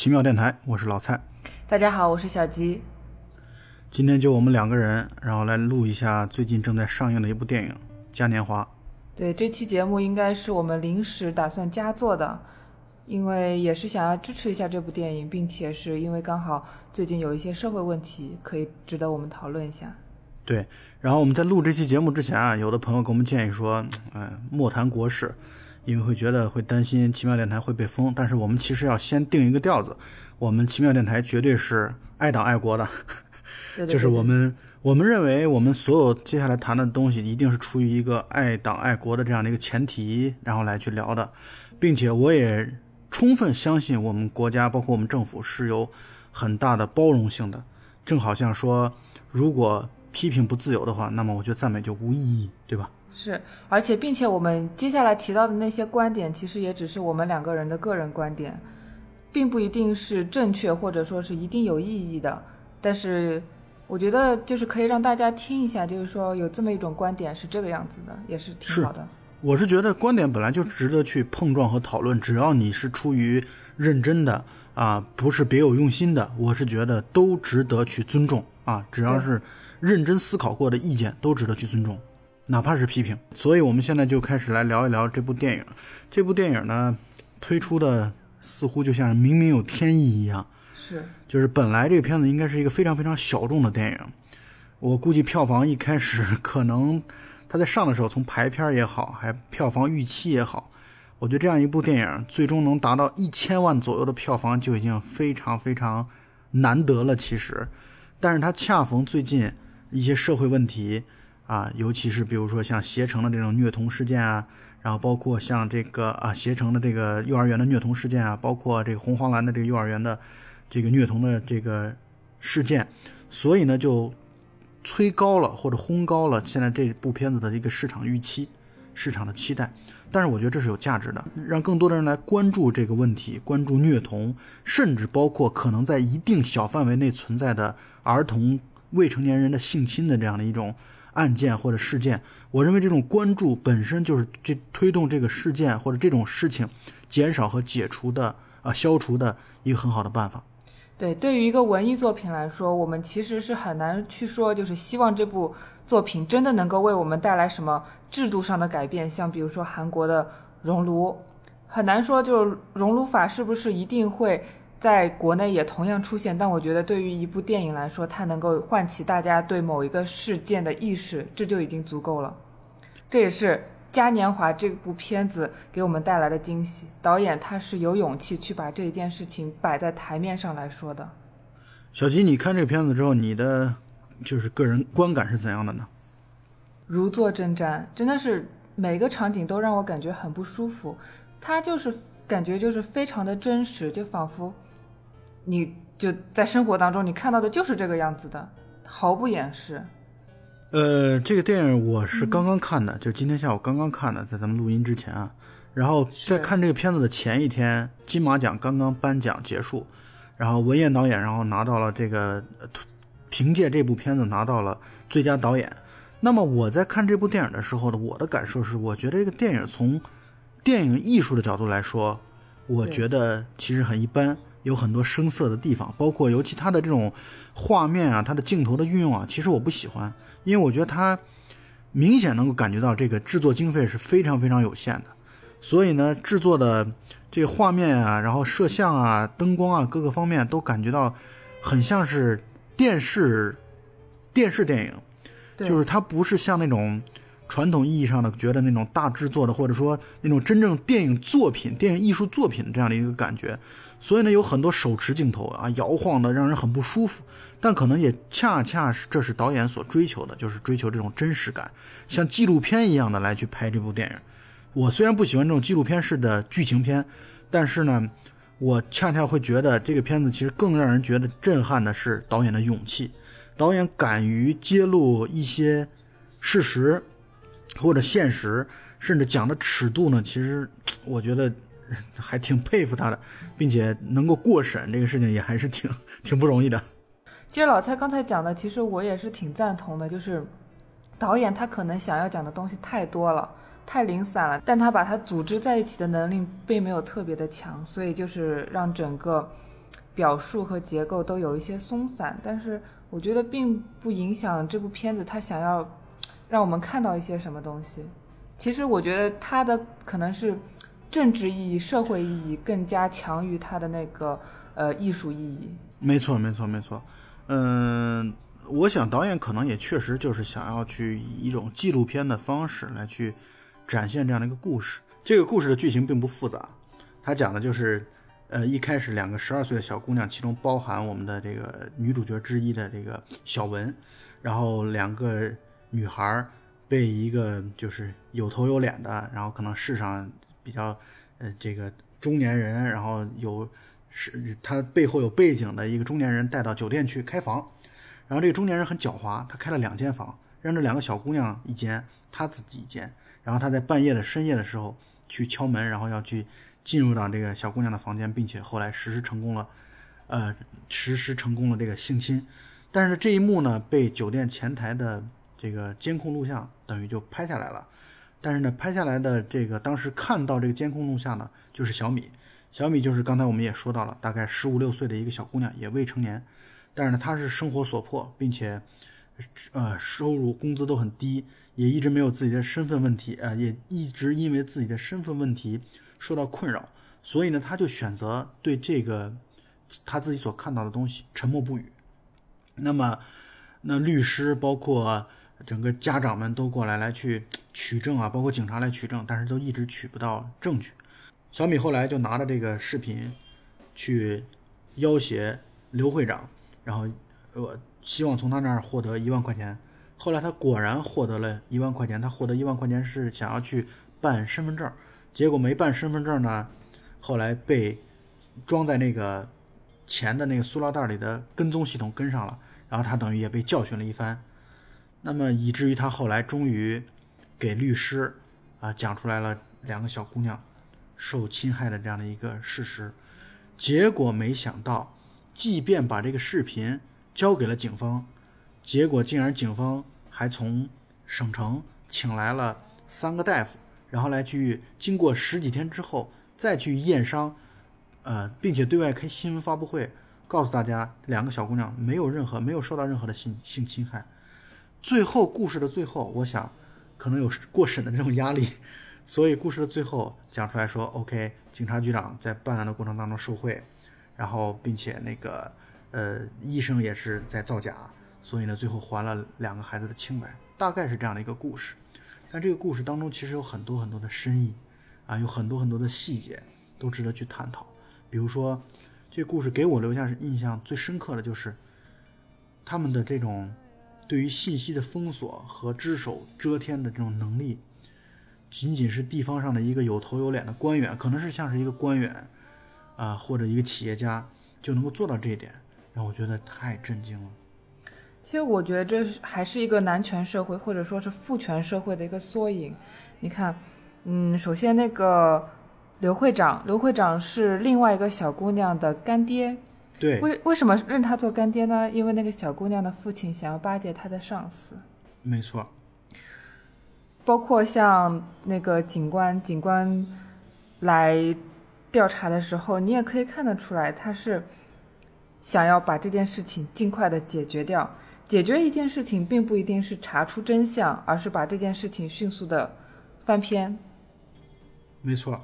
奇妙电台，我是老蔡。大家好，我是小吉。今天就我们两个人，然后来录一下最近正在上映的一部电影《嘉年华》。对，这期节目应该是我们临时打算加做的，因为也是想要支持一下这部电影，并且是因为刚好最近有一些社会问题可以值得我们讨论一下。对，然后我们在录这期节目之前啊，有的朋友给我们建议说，嗯，莫谈国事，因为会觉得会担心奇妙电台会被封。但是我们其实要先定一个调子，我们奇妙电台绝对是爱党爱国的，对对就是我们我们认为我们所有接下来谈的东西一定是出于一个爱党爱国的这样的一个前提，然后来去聊的，并且我也充分相信我们国家包括我们政府是有很大的包容性的，正好像说如果。批评不自由的话，那么我觉得赞美就无意义，对吧？是，而且并且我们接下来提到的那些观点，其实也只是我们两个人的个人观点，并不一定是正确或者说是一定有意义的。但是我觉得就是可以让大家听一下，就是说有这么一种观点是这个样子的，也是挺好的。我是觉得观点本来就值得去碰撞和讨论，只要你是出于认真的啊，不是别有用心的，我是觉得都值得去尊重啊，只要是。认真思考过的意见都值得去尊重，哪怕是批评。所以，我们现在就开始来聊一聊这部电影。这部电影呢，推出的似乎就像明明有天意一样。是，就是本来这个片子应该是一个非常非常小众的电影。我估计票房一开始可能它在上的时候，从排片也好，还票房预期也好，我觉得这样一部电影最终能达到一千万左右的票房就已经非常非常难得了。其实，但是它恰逢最近。一些社会问题啊，尤其是比如说像携程的这种虐童事件啊，然后包括像这个啊携程的这个幼儿园的虐童事件啊，包括这个红黄蓝的这个幼儿园的这个虐童的这个事件，所以呢就催高了或者轰高了现在这部片子的一个市场预期、市场的期待。但是我觉得这是有价值的，让更多的人来关注这个问题，关注虐童，甚至包括可能在一定小范围内存在的儿童。未成年人的性侵的这样的一种案件或者事件，我认为这种关注本身就是这推动这个事件或者这种事情减少和解除的啊消除的一个很好的办法。对，对于一个文艺作品来说，我们其实是很难去说，就是希望这部作品真的能够为我们带来什么制度上的改变。像比如说韩国的熔炉，很难说，就是熔炉法是不是一定会。在国内也同样出现，但我觉得对于一部电影来说，它能够唤起大家对某一个事件的意识，这就已经足够了。这也是《嘉年华》这部片子给我们带来的惊喜。导演他是有勇气去把这件事情摆在台面上来说的。小吉，你看这个片子之后，你的就是个人观感是怎样的呢？如坐针毡，真的是每个场景都让我感觉很不舒服。它就是感觉就是非常的真实，就仿佛。你就在生活当中，你看到的就是这个样子的，毫不掩饰。呃，这个电影我是刚刚看的，就今天下午刚刚看的，在咱们录音之前啊。然后在看这个片子的前一天，金马奖刚刚颁奖结束，然后文彦导演然后拿到了这个，凭借这部片子拿到了最佳导演。那么我在看这部电影的时候呢，我的感受是，我觉得这个电影从电影艺术的角度来说，我觉得其实很一般。有很多生涩的地方，包括尤其它的这种画面啊，它的镜头的运用啊，其实我不喜欢，因为我觉得它明显能够感觉到这个制作经费是非常非常有限的，所以呢，制作的这个画面啊，然后摄像啊、灯光啊各个方面都感觉到很像是电视电视电影，就是它不是像那种。传统意义上的觉得那种大制作的，或者说那种真正电影作品、电影艺术作品这样的一个感觉，所以呢，有很多手持镜头啊，摇晃的让人很不舒服。但可能也恰恰是这是导演所追求的，就是追求这种真实感，像纪录片一样的来去拍这部电影。我虽然不喜欢这种纪录片式的剧情片，但是呢，我恰恰会觉得这个片子其实更让人觉得震撼的是导演的勇气，导演敢于揭露一些事实。或者现实，甚至讲的尺度呢？其实我觉得 还挺佩服他的，并且能够过审这个事情也还是挺 挺不容易的。其实老蔡刚才讲的，其实我也是挺赞同的，就是导演他可能想要讲的东西太多了，太零散了，但他把它组织在一起的能力并没有特别的强，所以就是让整个表述和结构都有一些松散，但是我觉得并不影响这部片子他想要让我们看到一些什么东西。其实我觉得他的可能是政治意义、社会意义更加强于它的那个呃艺术意义。没错，没错，没错。嗯，我想导演可能也确实就是想要去以一种纪录片的方式来去展现这样的一个故事。这个故事的剧情并不复杂，它讲的就是呃一开始两个十二岁的小姑娘，其中包含我们的这个女主角之一的这个小文，然后两个女孩。被一个就是有头有脸的，然后可能世上比较呃这个中年人，然后有是他背后有背景的一个中年人带到酒店去开房，然后这个中年人很狡猾，他开了两间房，让这两个小姑娘一间，他自己一间，然后他在半夜的深夜的时候去敲门，然后要去进入到这个小姑娘的房间，并且后来实施成功了，呃实施成功了这个性侵，但是这一幕呢被酒店前台的。这个监控录像等于就拍下来了，但是呢，拍下来的这个当时看到这个监控录像呢，就是小米。小米就是刚才我们也说到了，大概十五六岁的一个小姑娘，也未成年，但是呢，她是生活所迫，并且，呃，收入工资都很低，也一直没有自己的身份问题，呃，也一直因为自己的身份问题受到困扰，所以呢，她就选择对这个她自己所看到的东西沉默不语。那么，那律师包括。整个家长们都过来来去取证啊，包括警察来取证，但是都一直取不到证据。小米后来就拿着这个视频去要挟刘会长，然后我希望从他那儿获得一万块钱。后来他果然获得了一万块钱，他获得一万块钱是想要去办身份证，结果没办身份证呢，后来被装在那个钱的那个塑料袋里的跟踪系统跟上了，然后他等于也被教训了一番。那么以至于他后来终于给律师啊讲出来了两个小姑娘受侵害的这样的一个事实，结果没想到，即便把这个视频交给了警方，结果竟然警方还从省城请来了三个大夫，然后来去经过十几天之后再去验伤，呃，并且对外开新闻发布会，告诉大家两个小姑娘没有任何没有受到任何的性性侵害。最后故事的最后，我想可能有过审的这种压力，所以故事的最后讲出来说，OK，警察局长在办案的过程当中受贿，然后并且那个呃医生也是在造假，所以呢最后还了两个孩子的清白，大概是这样的一个故事。但这个故事当中其实有很多很多的深意啊，有很多很多的细节都值得去探讨。比如说，这故事给我留下印象最深刻的就是他们的这种。对于信息的封锁和只手遮天的这种能力，仅仅是地方上的一个有头有脸的官员，可能是像是一个官员啊，或者一个企业家就能够做到这一点，让我觉得太震惊了。其实我觉得这还是一个男权社会，或者说是父权社会的一个缩影。你看，嗯，首先那个刘会长，刘会长是另外一个小姑娘的干爹。对，为为什么认他做干爹呢？因为那个小姑娘的父亲想要巴结他的上司。没错。包括像那个警官，警官来调查的时候，你也可以看得出来，他是想要把这件事情尽快的解决掉。解决一件事情，并不一定是查出真相，而是把这件事情迅速的翻篇。没错。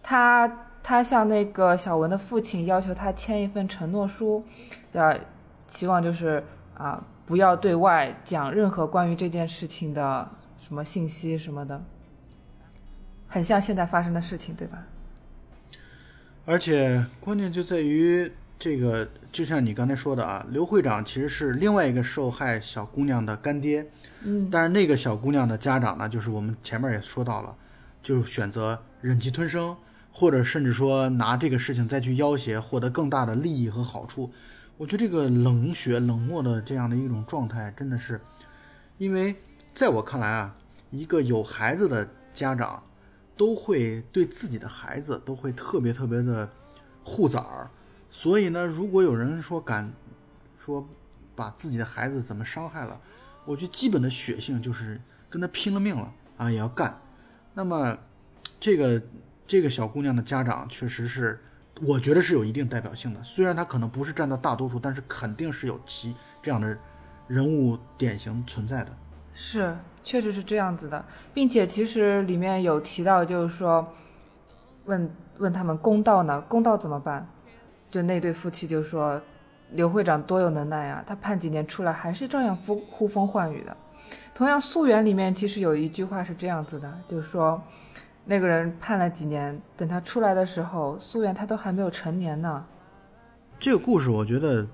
他。他向那个小文的父亲要求他签一份承诺书，要希望就是啊，不要对外讲任何关于这件事情的什么信息什么的，很像现在发生的事情，对吧？而且关键就在于这个，就像你刚才说的啊，刘会长其实是另外一个受害小姑娘的干爹，嗯，但是那个小姑娘的家长呢，就是我们前面也说到了，就选择忍气吞声。或者甚至说拿这个事情再去要挟，获得更大的利益和好处，我觉得这个冷血冷漠的这样的一种状态，真的是，因为在我看来啊，一个有孩子的家长，都会对自己的孩子都会特别特别的护崽儿，所以呢，如果有人说敢说把自己的孩子怎么伤害了，我觉得基本的血性就是跟他拼了命了啊，也要干。那么这个。这个小姑娘的家长确实是我觉得是有一定代表性的。虽然她可能不是占到大多数，但是肯定是有其这样的人物典型存在的。是，确实是这样子的，并且其实里面有提到，就是说，问问他们公道呢？公道怎么办？就那对夫妻就说，刘会长多有能耐啊，他判几年出来还是照样呼呼风唤雨的。同样，《溯源》里面其实有一句话是这样子的，就是说，那个人判了几年，等他出来的时候，素媛她都还没有成年呢。这个故事我觉得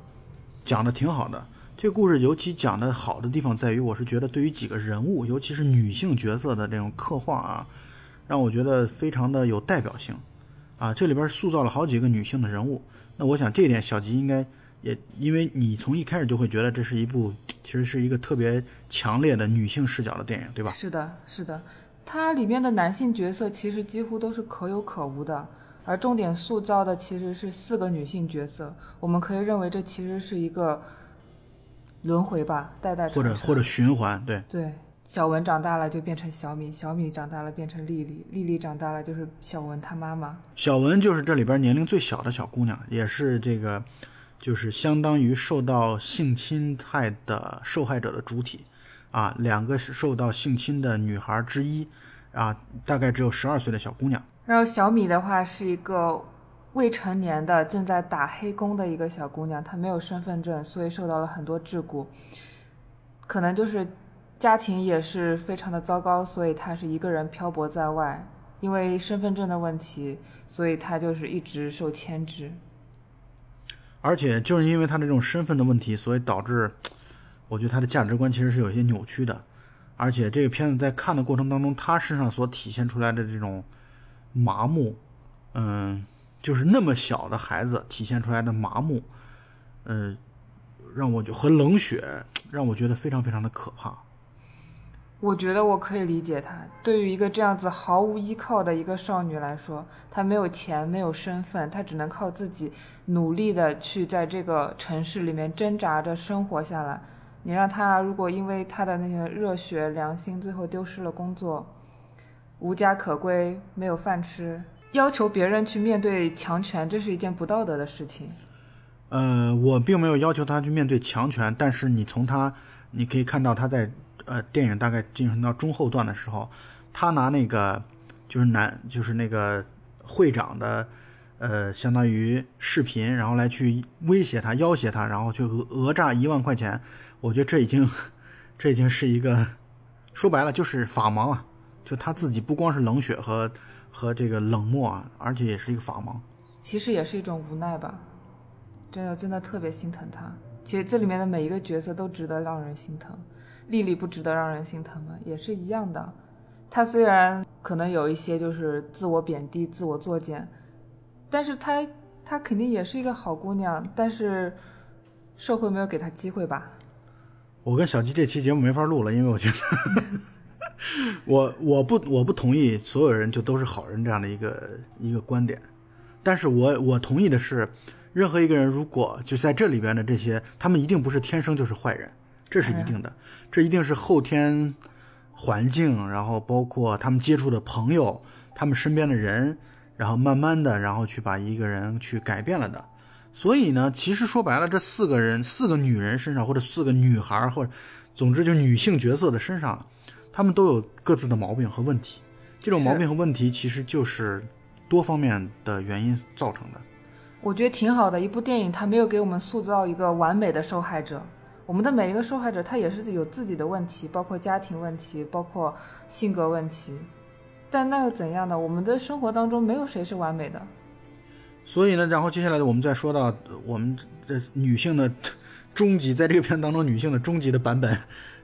讲的挺好的。这个故事尤其讲的好的地方在于，我是觉得对于几个人物，尤其是女性角色的这种刻画啊，让我觉得非常的有代表性啊。这里边塑造了好几个女性的人物，那我想这一点小吉应该也，因为你从一开始就会觉得这是一部其实是一个特别强烈的女性视角的电影，对吧？是的，是的，它里面的男性角色其实几乎都是可有可无的，而重点塑造的其实是四个女性角色。我们可以认为这其实是一个。轮回吧，代代或者或者循环，对对。小文长大了就变成小米，小米长大了变成丽丽，丽丽长大了就是小文她妈妈。小文就是这里边年龄最小的小姑娘，也是这个，就是相当于受到性侵害的受害者的主体啊，两个受到性侵的女孩之一啊，大概只有十二岁的小姑娘。然后小米的话是一个。未成年的正在打黑工的一个小姑娘，她没有身份证，所以受到了很多桎梏。可能就是家庭也是非常的糟糕，所以她是一个人漂泊在外。因为身份证的问题，所以她就是一直受牵制。而且就是因为她这种身份的问题，所以导致我觉得他的价值观其实是有一些扭曲的。而且这个片子在看的过程当中，他身上所体现出来的这种麻木，嗯。就是那么小的孩子体现出来的麻木，嗯，让我就和冷血，让我觉得非常非常的可怕。我觉得我可以理解他，对于一个这样子毫无依靠的一个少女来说，她没有钱，没有身份，她只能靠自己努力的去在这个城市里面挣扎着生活下来。你让他如果因为他的那些热血良心，最后丢失了工作，无家可归，没有饭吃。要求别人去面对强权，这是一件不道德的事情。呃，我并没有要求他去面对强权，但是你从他，你可以看到他在呃电影大概进行到中后段的时候，他拿那个就是男就是那个会长的呃相当于视频，然后来去威胁他、要挟他，然后去讹讹诈一万块钱。我觉得这已经这已经是一个说白了就是法盲啊！就他自己不光是冷血和。和这个冷漠啊，而且也是一个法盲，其实也是一种无奈吧。真的，真的特别心疼他。其实这里面的每一个角色都值得让人心疼。丽丽不值得让人心疼吗？也是一样的。她虽然可能有一些就是自我贬低、自我作践，但是她她肯定也是一个好姑娘。但是社会没有给她机会吧？我跟小鸡这期节目没法录了，因为我觉得。我我不我不同意所有人就都是好人这样的一个一个观点，但是我我同意的是，任何一个人如果就在这里边的这些，他们一定不是天生就是坏人，这是一定的，这一定是后天环境，然后包括他们接触的朋友，他们身边的人，然后慢慢的，然后去把一个人去改变了的。所以呢，其实说白了，这四个人四个女人身上，或者四个女孩，或者总之就女性角色的身上。他们都有各自的毛病和问题，这种毛病和问题其实就是多方面的原因造成的。我觉得挺好的一部电影，它没有给我们塑造一个完美的受害者。我们的每一个受害者，他也是有自己的问题，包括家庭问题，包括性格问题。但那又怎样呢？我们的生活当中没有谁是完美的。所以呢，然后接下来我们再说到我们这女性的终极，在这个片当中，女性的终极的版本。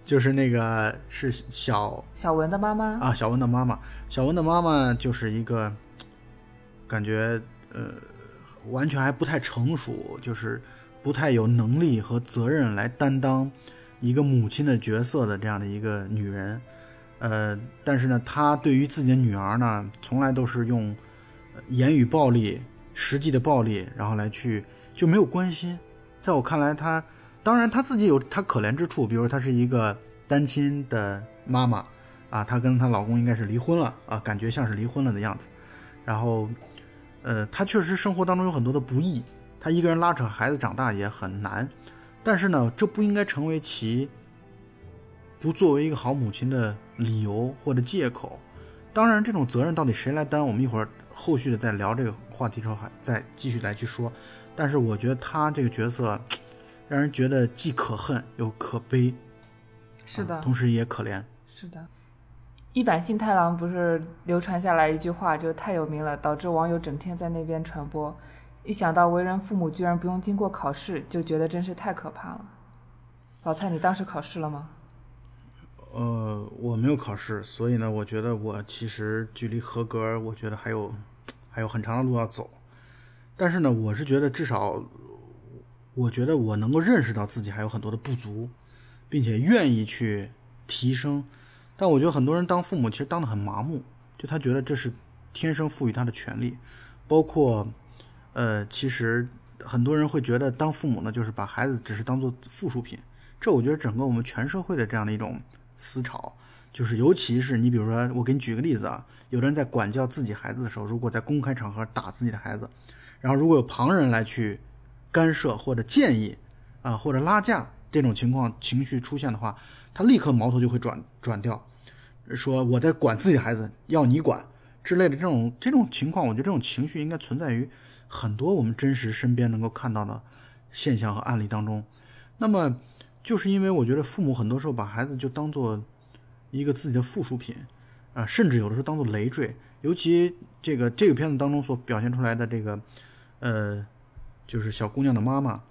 就是那个是小小文的妈妈啊，小文的妈妈，小文的妈妈就是一个感觉呃，完全还不太成熟，就是不太有能力和责任来担当一个母亲的角色的这样的一个女人，呃，但是呢，她对于自己的女儿呢，从来都是用言语暴力、实际的暴力，然后来去就没有关心，在我看来，她。当然，她自己有她可怜之处，比如她是一个单亲的妈妈，啊，她跟她老公应该是离婚了啊，感觉像是离婚了的样子。然后，呃，她确实生活当中有很多的不易，她一个人拉扯孩子长大也很难，但是呢，这不应该成为其不作为一个好母亲的理由或者借口。当然，这种责任到底谁来担，我们一会儿后续的再聊这个话题时候还再继续来去说。但是我觉得他这个角色，让人觉得既可恨又可悲，是的，同时也可怜。是的，一坂幸太郎不是流传下来一句话，就太有名了，导致网友整天在那边传播。一想到为人父母居然不用经过考试，就觉得真是太可怕了。老蔡，你当时考试了吗？呃，我没有考试，所以呢，我觉得我其实距离合格，我觉得还有还有很长的路要走。但是呢，我是觉得至少，我觉得我能够认识到自己还有很多的不足，并且愿意去提升。但我觉得很多人当父母其实当得很麻木，就他觉得这是天生赋予他的权利。包括，呃，其实很多人会觉得当父母呢，就是把孩子只是当做附属品。这我觉得整个我们全社会的这样的一种。思潮就是，尤其是你比如说，我给你举个例子啊，有的人在管教自己孩子的时候，如果在公开场合打自己的孩子，然后如果有旁人来去干涉或者建议啊或者拉架这种情况情绪出现的话，他立刻矛头就会转转掉，说我在管自己孩子，要你管之类的这种这种情况，我觉得这种情绪应该存在于很多我们真实身边能够看到的现象和案例当中，那么。就是因为我觉得父母很多时候把孩子就当做一个自己的附属品，啊，甚至有的时候当做累赘。尤其这个这个片子当中所表现出来的这个，呃，就是小姑娘的妈妈，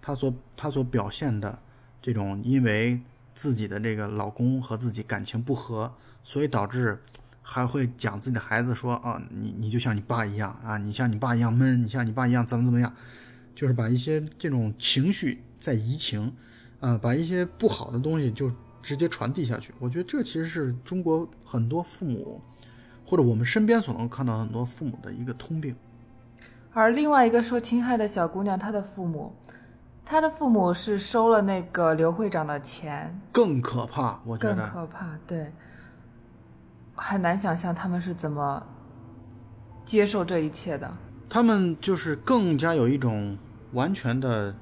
她所她所表现的这种，因为自己的这个老公和自己感情不和，所以导致还会讲自己的孩子说啊，你你就像你爸一样啊，你像你爸一样闷，你像你爸一样怎么怎么样，就是把一些这种情绪在移情。啊，把一些不好的东西就直接传递下去，我觉得这其实是中国很多父母，或者我们身边所能看到很多父母的一个通病。而另外一个受侵害的小姑娘，她的父母，她的父母是收了那个刘会长的钱，更可怕，我觉得更可怕，对，很难想象他们是怎么接受这一切的。他们就是更加有一种完全的。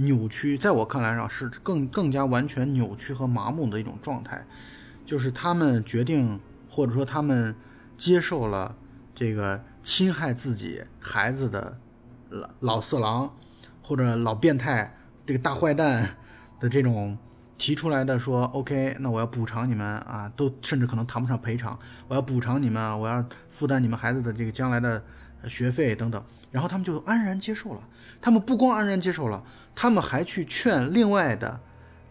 扭曲，在我看来上是更更加完全扭曲和麻木的一种状态，就是他们决定或者说他们接受了这个侵害自己孩子的老老色狼或者老变态这个大坏蛋 的这种提出来的说，OK，那我要补偿你们啊，都甚至可能谈不上赔偿，我要补偿你们，我要负担你们孩子的这个将来的学费等等，然后他们就安然接受了。他们不光安然接受了，他们还去劝另外的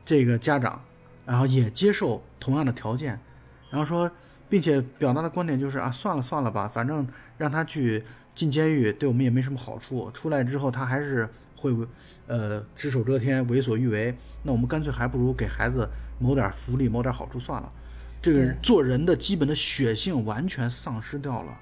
这个家长，然后也接受同样的条件，然后说，并且表达的观点就是啊，算了算了吧，反正让他去进监狱，对我们也没什么好处。出来之后他还是会，呃，只手遮天，为所欲为。那我们干脆还不如给孩子谋点福利，谋点好处算了。这个做人的基本的血性完全丧失掉了。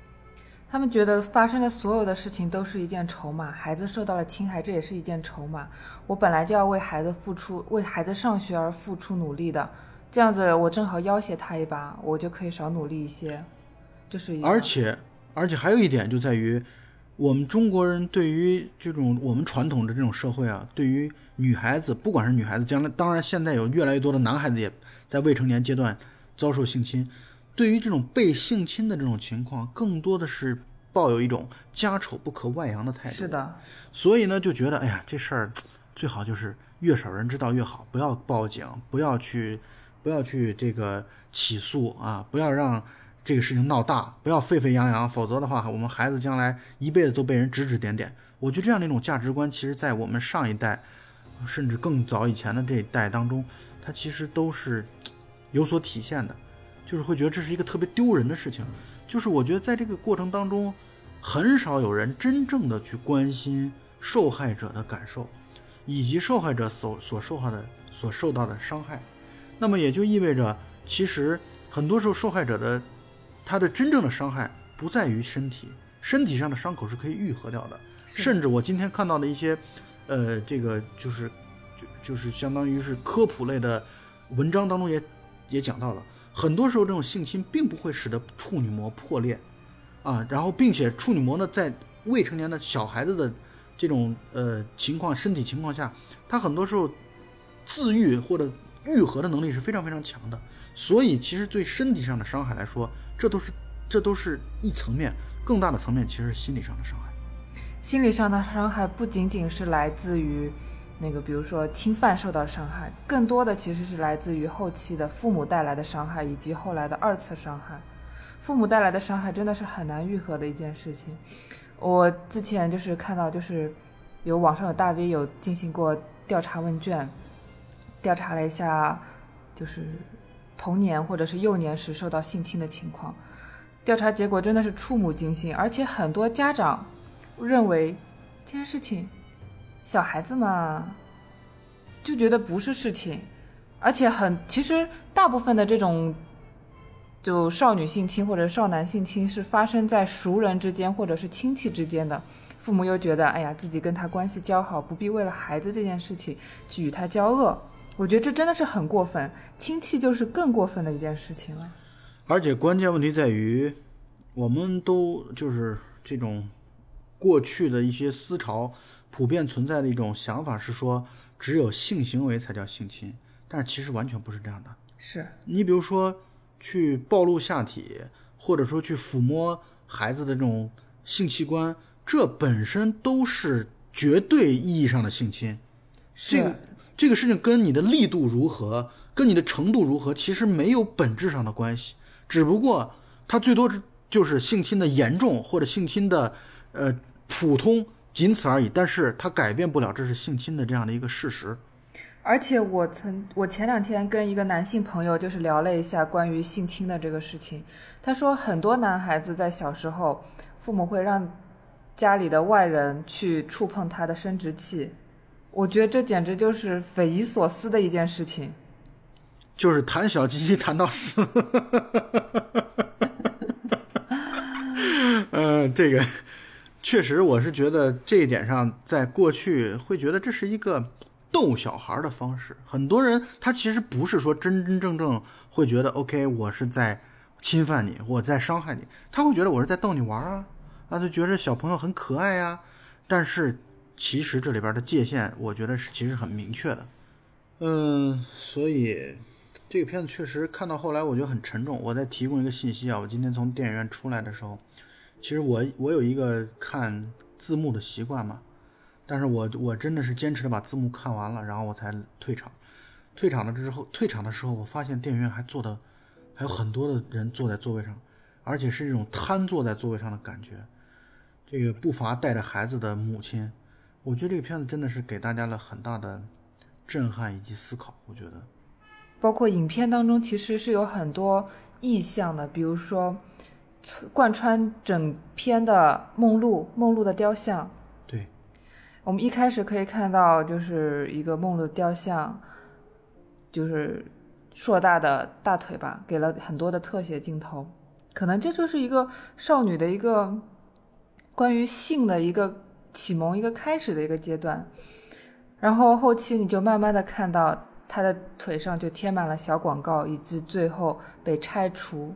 他们觉得发生的所有的事情都是一件筹码，孩子受到了侵害，这也是一件筹码。我本来就要为孩子付出，为孩子上学而付出努力的，这样子我正好要挟他一把，我就可以少努力一些。这是一。而且，而且还有一点就在于，我们中国人对于这种我们传统的这种社会啊，对于女孩子，不管是女孩子，将来当然现在有越来越多的男孩子也在未成年阶段遭受性侵。对于这种被性侵的这种情况，更多的是抱有一种家丑不可外扬的态度。是的，所以呢，就觉得哎呀，这事儿最好就是越少人知道越好，不要报警，不要去，不要去这个起诉啊，不要让这个事情闹大，不要沸沸扬扬，否则的话，我们孩子将来一辈子都被人指指点点。我觉得这样的一种价值观，其实在我们上一代，甚至更早以前的这一代当中，它其实都是有所体现的。就是会觉得这是一个特别丢人的事情，就是我觉得在这个过程当中，很少有人真正的去关心受害者的感受，以及受害者所所受到的所受到的伤害。那么也就意味着，其实很多时候受害者的他的真正的伤害不在于身体，身体上的伤口是可以愈合掉的。甚至我今天看到的一些，呃，这个就是就就是相当于是科普类的文章当中也也讲到了。很多时候，这种性侵并不会使得处女膜破裂，啊，然后并且处女膜呢，在未成年的小孩子的这种呃情况、身体情况下，他很多时候自愈或者愈合的能力是非常非常强的。所以，其实对身体上的伤害来说，这都是这都是一层面，更大的层面其实是心理上的伤害。心理上的伤害不仅仅是来自于那个，比如说侵犯受到伤害，更多的其实是来自于后期的父母带来的伤害，以及后来的二次伤害。父母带来的伤害真的是很难愈合的一件事情。我之前就是看到，就是有网上有大 V 有进行过调查问卷，调查了一下，就是童年或者是幼年时受到性侵的情况。调查结果真的是触目惊心，而且很多家长认为这件事情小孩子嘛，就觉得不是事情，而且很其实大部分的这种。就少女性侵或者少男性侵是发生在熟人之间或者是亲戚之间的，父母又觉得，哎呀，自己跟他关系交好，不必为了孩子这件事情去与他交恶。我觉得这真的是很过分，亲戚就是更过分的一件事情了。而且关键问题在于，我们都就是这种过去的一些思潮普遍存在的一种想法是说，只有性行为才叫性侵，但是其实完全不是这样的。是你比如说。去暴露下体，或者说去抚摸孩子的这种性器官，这本身都是绝对意义上的性侵。这个这个事情跟你的力度如何，跟你的程度如何，其实没有本质上的关系。只不过它最多就是性侵的严重或者性侵的呃普通，仅此而已。但是他改变不了这是性侵的这样的一个事实。而且我曾，我前两天跟一个男性朋友就是聊了一下关于性侵的这个事情。他说，很多男孩子在小时候，父母会让家里的外人去触碰他的生殖器。我觉得这简直就是匪夷所思的一件事情。就是谈小鸡鸡谈到死。嗯，这个确实，我是觉得这一点上，在过去会觉得这是一个。逗小孩的方式，很多人他其实不是说真真正正会觉得 OK，我是在侵犯你，我在伤害你，他会觉得我是在逗你玩啊，啊，就觉得小朋友很可爱呀。但是其实这里边的界限，我觉得是其实很明确的。嗯，所以这个片子确实看到后来，我觉得很沉重。我再提供一个信息啊，我今天从电影院出来的时候，其实我我有一个看字幕的习惯嘛。但是我我真的是坚持的把字幕看完了，然后我才退场。退场了之后，退场的时候，我发现电影院还坐的还有很多的人坐在座位上，而且是这种瘫坐在座位上的感觉。这个不乏带着孩子的母亲，我觉得这个片子真的是给大家了很大的震撼以及思考。我觉得，包括影片当中其实是有很多意象的，比如说贯穿整篇的梦露，梦露的雕像。对我们一开始可以看到，就是一个梦露雕像，就是硕大的大腿吧，给了很多的特写镜头。可能这就是一个少女的一个关于性的一个启蒙、一个开始的一个阶段。然后后期你就慢慢的看到她的腿上就贴满了小广告，以及最后被拆除。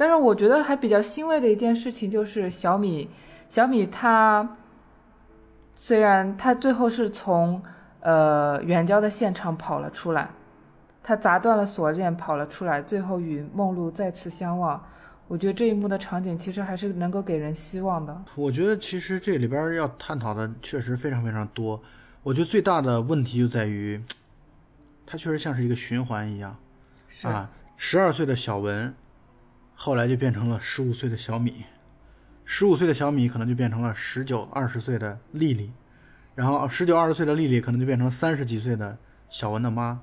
但是我觉得还比较欣慰的一件事情就是小米，小米它。虽然它最后是从呃远郊的现场跑了出来，它砸断了锁链跑了出来，最后与梦露再次相望。我觉得这一幕的场景其实还是能够给人希望的。我觉得其实这里边要探讨的确实非常非常多。我觉得最大的问题就在于，它确实像是一个循环一样，啊，十二岁的小文，后来就变成了十五岁的小米。十五岁的小米可能就变成了十九二十岁的丽丽，然后十九二十岁的丽丽可能就变成三十几岁的小文的妈。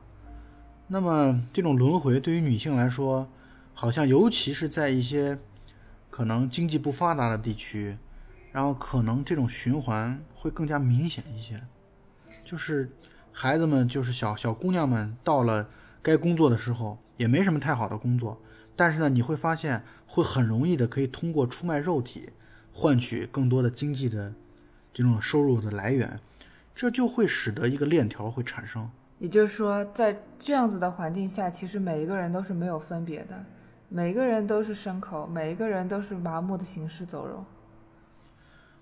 那么这种轮回对于女性来说，好像尤其是在一些可能经济不发达的地区，然后可能这种循环会更加明显一些。就是孩子们，就是小小姑娘们，到了该工作的时候，也没什么太好的工作。但是呢，你会发现会很容易的可以通过出卖肉体，换取更多的经济的这种收入的来源，这就会使得一个链条会产生。也就是说，在这样子的环境下，其实每一个人都是没有分别的，每一个人都是牲口，每一个人都是麻木的行尸走肉。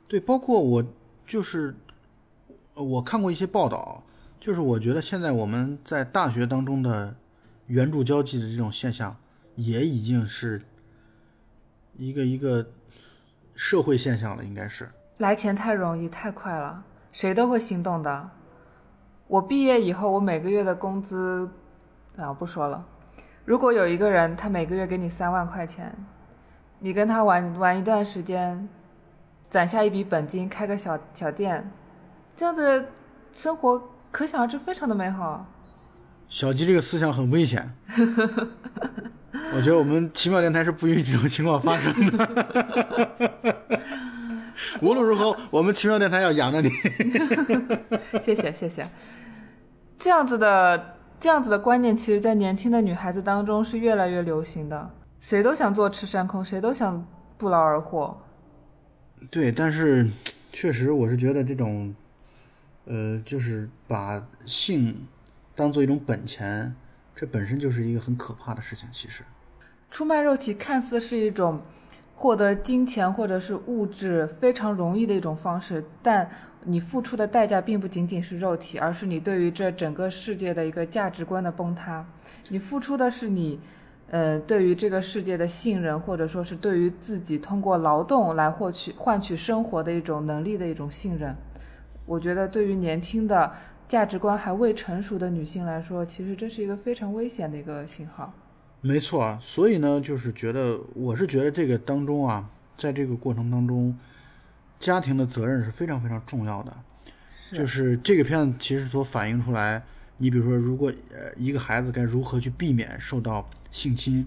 对，包括我就是呃我看过一些报道，就是我觉得现在我们在大学当中的援助交际的这种现象，也已经是一个一个社会现象了，应该是。来钱太容易太快了，谁都会心动的。我毕业以后，我每个月的工资啊不说了。如果有一个人他每个月给你三万块钱，你跟他玩玩一段时间，攒下一笔本金，开个小小店，这样子生活可想而知，非常的美好。小吉这个思想很危险，我觉得我们奇妙电台是不允许这种情况发生的。无论如何，我们奇妙电台要养着你。谢谢谢谢。这样子的这样子的观念，其实，在年轻的女孩子当中是越来越流行的。谁都想坐吃山空，谁都想不劳而获。对，但是确实，我是觉得这种，呃，就是把性当做一种本钱，这本身就是一个很可怕的事情。其实，出卖肉体看似是一种获得金钱或者是物质非常容易的一种方式，但你付出的代价并不仅仅是肉体，而是你对于这整个世界的一个价值观的崩塌。你付出的是你。呃，对于这个世界的信任，或者说是对于自己通过劳动来获取、换取生活的一种能力的一种信任，我觉得对于年轻的价值观还未成熟的女性来说，其实这是一个非常危险的一个信号。没错啊，所以呢，就是觉得我是觉得这个当中啊，在这个过程当中，家庭的责任是非常非常重要的。就是这个片子其实所反映出来，你比如说，如果呃一个孩子该如何去避免受到。性侵，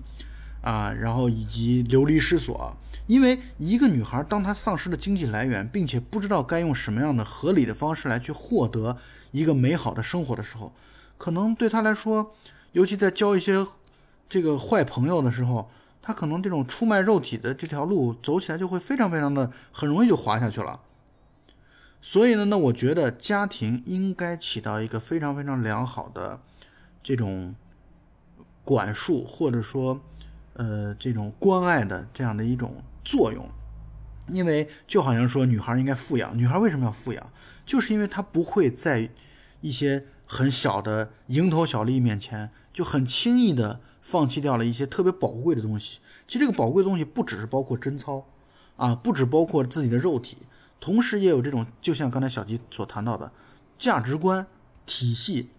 啊，然后以及流离失所，因为一个女孩当她丧失了经济来源，并且不知道该用什么样的合理的方式来去获得一个美好的生活的时候，可能对她来说，尤其在交一些这个坏朋友的时候，他可能这种出卖肉体的这条路走起来就会非常非常的很容易就滑下去了。所以呢，那我觉得家庭应该起到一个非常非常良好的这种。管束或者说，呃，这种关爱的这样的一种作用，因为就好像说女孩应该富养，女孩为什么要富养？就是因为她不会在一些很小的蝇头小利面前就很轻易的放弃掉了一些特别宝贵的东西。其实这个宝贵的东西不只是包括贞操啊，不只包括自己的肉体，同时也有这种就像刚才小吉所谈到的价值观体系，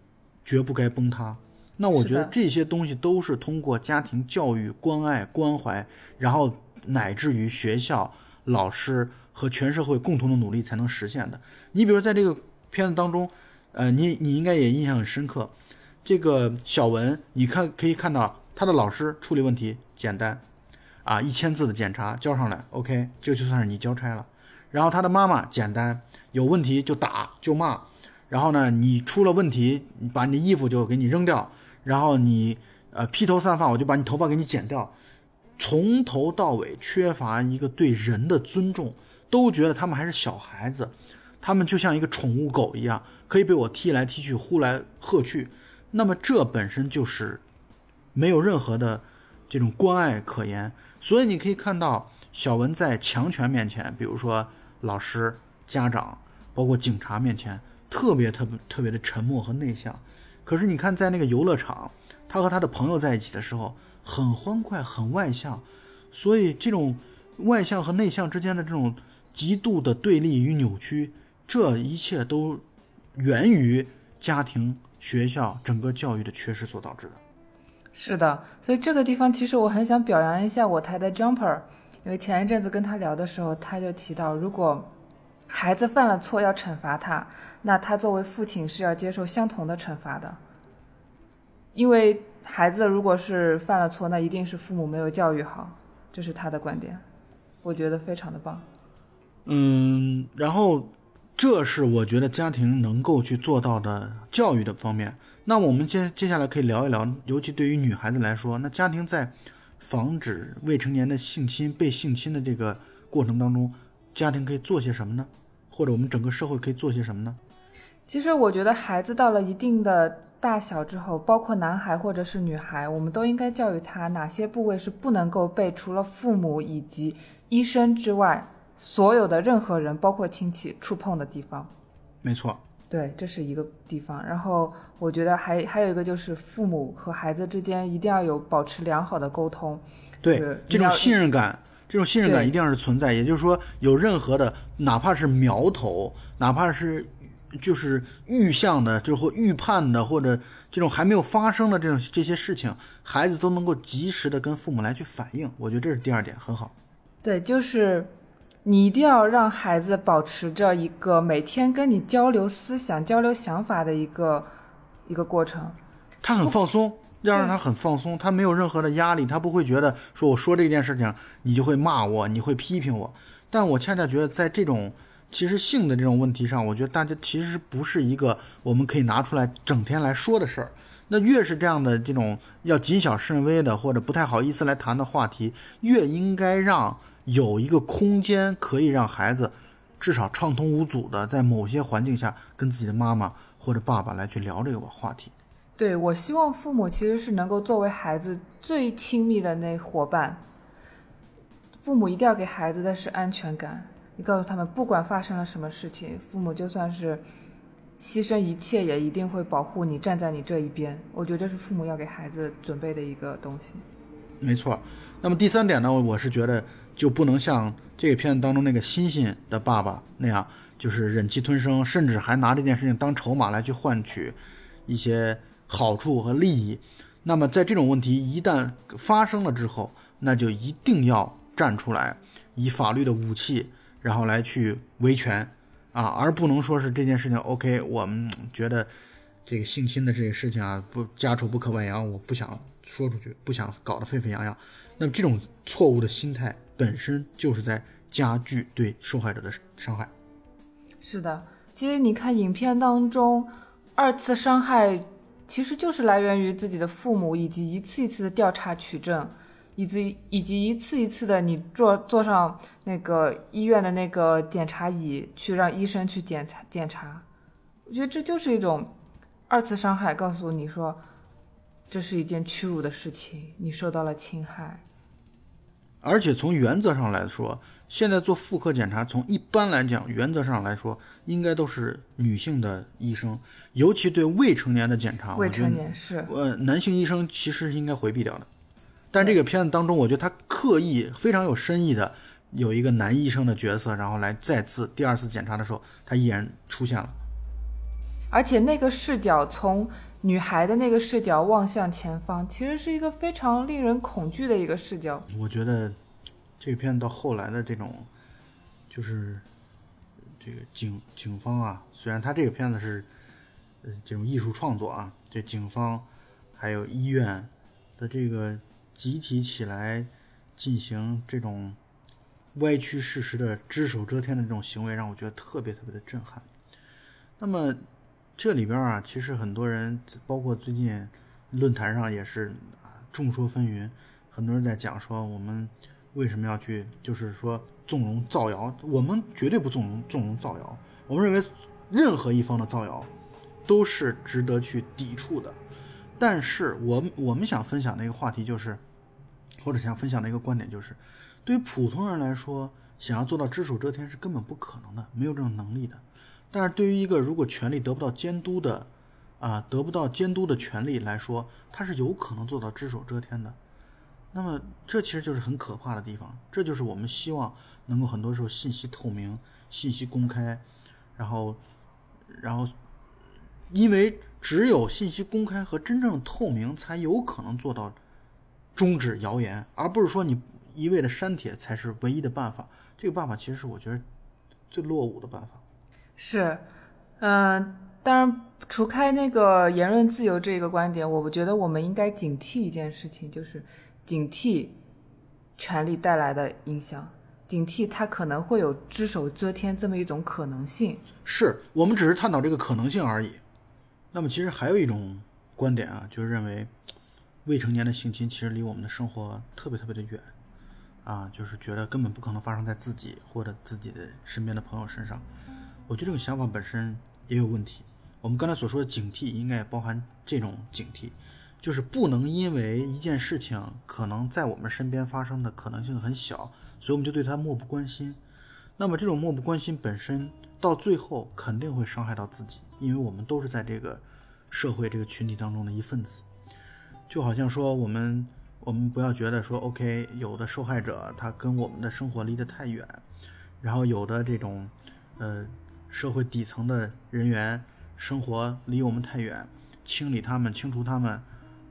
绝不该崩塌。那我觉得这些东西都是通过家庭教育、关爱、关怀，然后乃至于学校、老师和全社会共同的努力才能实现的。你比如在这个片子当中，呃，你你应该也印象很深刻，这个小文，你看可以看到他的老师处理问题简单，啊，一千字的检查交上来，OK，这就算是你交差了。然后他的妈妈简单，有问题就打就骂，然后呢，你出了问题，把你的衣服就给你扔掉。然后你呃披头散发，我就把你头发给你剪掉，从头到尾缺乏一个对人的尊重，都觉得他们还是小孩子，他们就像一个宠物狗一样，可以被我踢来踢去，呼来喝去。那么这本身就是没有任何的这种关爱可言。所以你可以看到小文在强权面前，比如说老师、家长，包括警察面前，特别特别特别的沉默和内向。可是你看，在那个游乐场，他和他的朋友在一起的时候，很欢快，很外向。所以这种外向和内向之间的这种极度的对立与扭曲，这一切都源于家庭、学校整个教育的缺失所导致的。是的，所以这个地方其实我很想表扬一下我台的 Jumper，因为前一阵子跟他聊的时候，他就提到，如果孩子犯了错要惩罚他。那他作为父亲是要接受相同的惩罚的，因为孩子如果是犯了错，那一定是父母没有教育好，这是他的观点，我觉得非常的棒。嗯，然后这是我觉得家庭能够去做到的教育的方面。那我们接接下来可以聊一聊，尤其对于女孩子来说，那家庭在防止未成年的性侵、被性侵的这个过程当中，家庭可以做些什么呢？或者我们整个社会可以做些什么呢？其实我觉得孩子到了一定的大小之后，包括男孩或者是女孩，我们都应该教育他哪些部位是不能够被除了父母以及医生之外所有的任何人，包括亲戚触碰的地方。没错，对，这是一个地方。然后我觉得还还有一个就是父母和孩子之间一定要有保持良好的沟通。对是这种信任感，这种信任感一定要是存在。也就是说，有任何的，哪怕是苗头，哪怕是就是预向的，就或预判的，或者这种还没有发生的这种这些事情，孩子都能够及时的跟父母来去反映。我觉得这是第二点，很好。对，就是你一定要让孩子保持着一个每天跟你交流思想、交流想法的一个一个过程。他很放松，要让他很放松，他没有任何的压力，他不会觉得说我说这件事情你就会骂我，你会批评我。但我恰恰觉得在这种其实性的这种问题上，我觉得大家其实不是一个我们可以拿出来整天来说的事儿。那越是这样的这种要谨小慎微的或者不太好意思来谈的话题，越应该让有一个空间可以让孩子至少畅通无阻的在某些环境下跟自己的妈妈或者爸爸来去聊这个话题。对我希望父母其实是能够作为孩子最亲密的那伙伴。父母一定要给孩子的是安全感，你告诉他们，不管发生了什么事情，父母就算是牺牲一切，也一定会保护你，站在你这一边。我觉得这是父母要给孩子准备的一个东西。没错。那么第三点呢，我是觉得就不能像这个片子当中那个欣欣的爸爸那样，就是忍气吞声，甚至还拿这件事情当筹码来去换取一些好处和利益。那么在这种问题一旦发生了之后，那就一定要站出来，以法律的武器，然后来去维权啊，而不能说是这件事情 OK，我们觉得这个性侵的这个事情啊，不家丑不可外扬，我不想说出去，不想搞得沸沸扬扬。那么这种错误的心态本身就是在加剧对受害者的伤害。是的，其实你看影片当中，二次伤害其实就是来源于自己的父母，以及一次一次的调查取证，以及以及一次一次的你坐坐上那个医院的那个检查椅，去让医生去检查检查。我觉得这就是一种二次伤害，告诉你说这是一件屈辱的事情，你受到了侵害。而且从原则上来说，现在做妇科检查，从一般来讲，原则上来说，应该都是女性的医生，尤其对未成年的检查，未成年是呃，男性医生其实是应该回避掉的。但这个片子当中，我觉得他刻意非常有深意的有一个男医生的角色，然后来再次第二次检查的时候，他依然出现了。而且那个视角从女孩的那个视角望向前方，其实是一个非常令人恐惧的一个视角。我觉得这个片子到后来的这种，就是这个警警方啊，虽然他这个片子是呃这种艺术创作啊，这警方还有医院的这个集体起来进行这种歪曲事实的只手遮天的这种行为，让我觉得特别特别的震撼。那么这里边啊，其实很多人，包括最近论坛上也是啊众说纷纭，很多人在讲说我们为什么要去，就是说纵容造谣，我们绝对不纵容纵容造谣，我们认为任何一方的造谣都是值得去抵触的。但是我们我们想分享的一个话题就是，或者想分享的一个观点就是，对于普通人来说，想要做到只手遮天是根本不可能的，没有这种能力的。但是对于一个如果权力得不到监督的，啊，得不到监督的权利来说，他是有可能做到只手遮天的。那么这其实就是很可怕的地方，这就是我们希望能够很多时候信息透明、信息公开，然后，然后，因为只有信息公开和真正透明，才有可能做到终止谣言，而不是说你一味的删帖才是唯一的办法。这个办法其实是我觉得最落伍的办法。是，嗯、当然，除开那个言论自由这个观点，我觉得我们应该警惕一件事情，就是警惕权力带来的影响，警惕它可能会有只手遮天这么一种可能性。是我们只是探讨这个可能性而已。那么其实还有一种观点啊，就是认为未成年的性侵其实离我们的生活特别特别的远啊，就是觉得根本不可能发生在自己或者自己的身边的朋友身上。我觉得这种想法本身也有问题。我们刚才所说的警惕，应该也包含这种警惕，就是不能因为一件事情可能在我们身边发生的可能性很小，所以我们就对它漠不关心。那么这种漠不关心本身到最后肯定会伤害到自己，因为我们都是在这个社会这个群体当中的一份子。就好像说我们我们不要觉得说 OK，有的受害者他跟我们的生活离得太远，然后有的这种呃社会底层的人员生活离我们太远，清理他们、清除他们，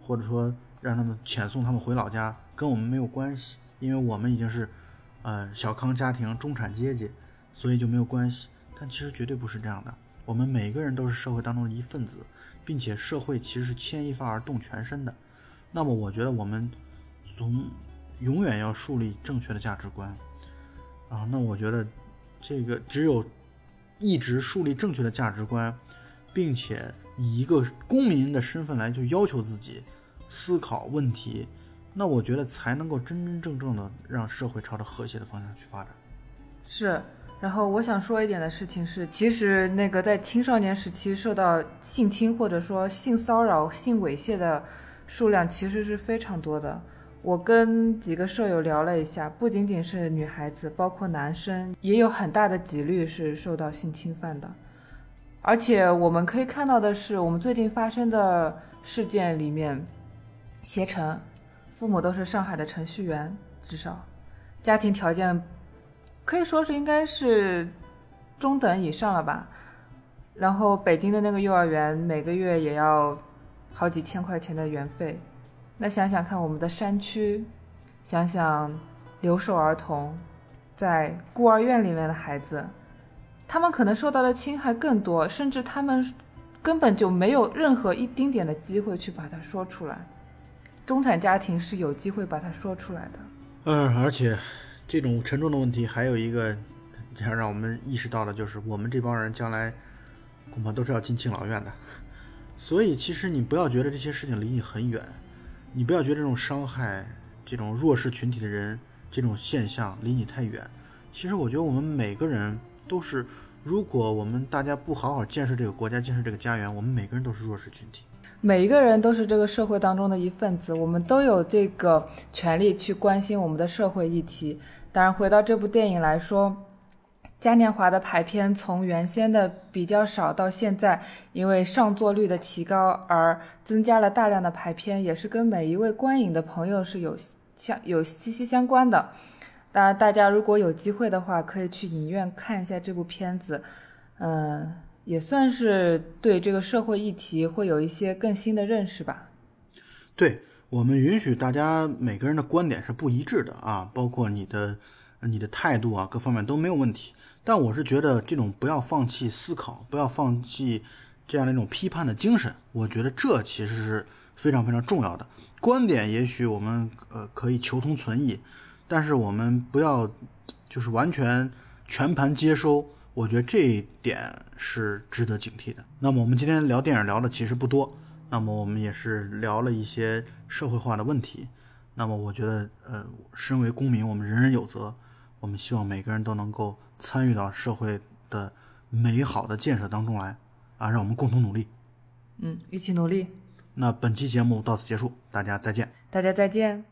或者说让他们遣送他们回老家，跟我们没有关系，因为我们已经是呃小康家庭、中产阶级，所以就没有关系。但其实绝对不是这样的，我们每个人都是社会当中的一份子，并且社会其实是牵一发而动全身的。那么我觉得我们从永远要树立正确的价值观啊，那我觉得这个只有一直树立正确的价值观，并且以一个公民的身份来去要求自己思考问题，那我觉得才能够真真正正的让社会朝着和谐的方向去发展。是，然后我想说一点的事情是，其实那个在青少年时期受到性侵或者说性骚扰、性猥亵的。数量其实是非常多的。我跟几个舍友聊了一下，不仅仅是女孩子，包括男生也有很大的几率是受到性侵犯的。而且我们可以看到的是，我们最近发生的事件里面，携程父母都是上海的程序员，至少家庭条件可以说是应该是中等以上了吧。然后北京的那个幼儿园每个月也要。好几千块钱的园费，那想想看，我们的山区，想想留守儿童，在孤儿院里面的孩子，他们可能受到的侵害更多，甚至他们根本就没有任何一丁点的机会去把它说出来。中产家庭是有机会把它说出来的。嗯，而且这种沉重的问题还有一个要让我们意识到的就是，我们这帮人将来恐怕都是要进敬老院的。所以，其实你不要觉得这些事情离你很远，你不要觉得这种伤害、这种弱势群体的人这种现象离你太远。其实，我觉得我们每个人都是，如果我们大家不好好建设这个国家、建设这个家园，我们每个人都是弱势群体。每一个人都是这个社会当中的一份子，我们都有这个权利去关心我们的社会议题。当然，回到这部电影来说。嘉年华的排片从原先的比较少到现在，因为上座率的提高而增加了大量的排片，也是跟每一位观影的朋友是有相有息息相关的。当然，大家如果有机会的话，可以去影院看一下这部片子，嗯，也算是对这个社会议题会有一些更新的认识吧。对我们允许大家每个人的观点是不一致的啊，包括你的你的态度啊，各方面都没有问题。但我是觉得这种不要放弃思考，不要放弃这样的一种批判的精神，我觉得这其实是非常非常重要的。观点也许我们呃可以求同存异，但是我们不要就是完全全盘接收，我觉得这一点是值得警惕的。那么我们今天聊电影聊的其实不多，那么我们也是聊了一些社会化的问题。那么我觉得呃，身为公民，我们人人有责，我们希望每个人都能够。参与到社会的美好的建设当中来，啊，让我们共同努力。嗯，一起努力。那本期节目到此结束，大家再见。大家再见。